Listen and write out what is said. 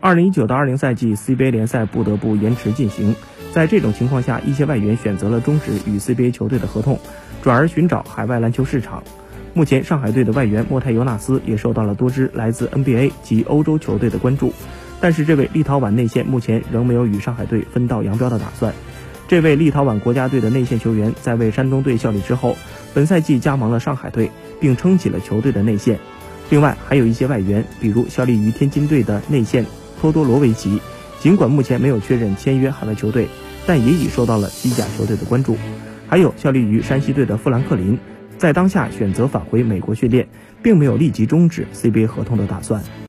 二零一九到二零赛季 CBA 联赛不得不延迟进行。在这种情况下，一些外援选择了终止与 CBA 球队的合同，转而寻找海外篮球市场。目前，上海队的外援莫泰尤纳斯也受到了多支来自 NBA 及欧洲球队的关注。但是，这位立陶宛内线目前仍没有与上海队分道扬镳的打算。这位立陶宛国家队的内线球员在为山东队效力之后，本赛季加盟了上海队，并撑起了球队的内线。另外，还有一些外援，比如效力于天津队的内线。托多罗维奇，尽管目前没有确认签约海外球队，但也已受到了西甲球队的关注。还有效力于山西队的富兰克林，在当下选择返回美国训练，并没有立即终止 CBA 合同的打算。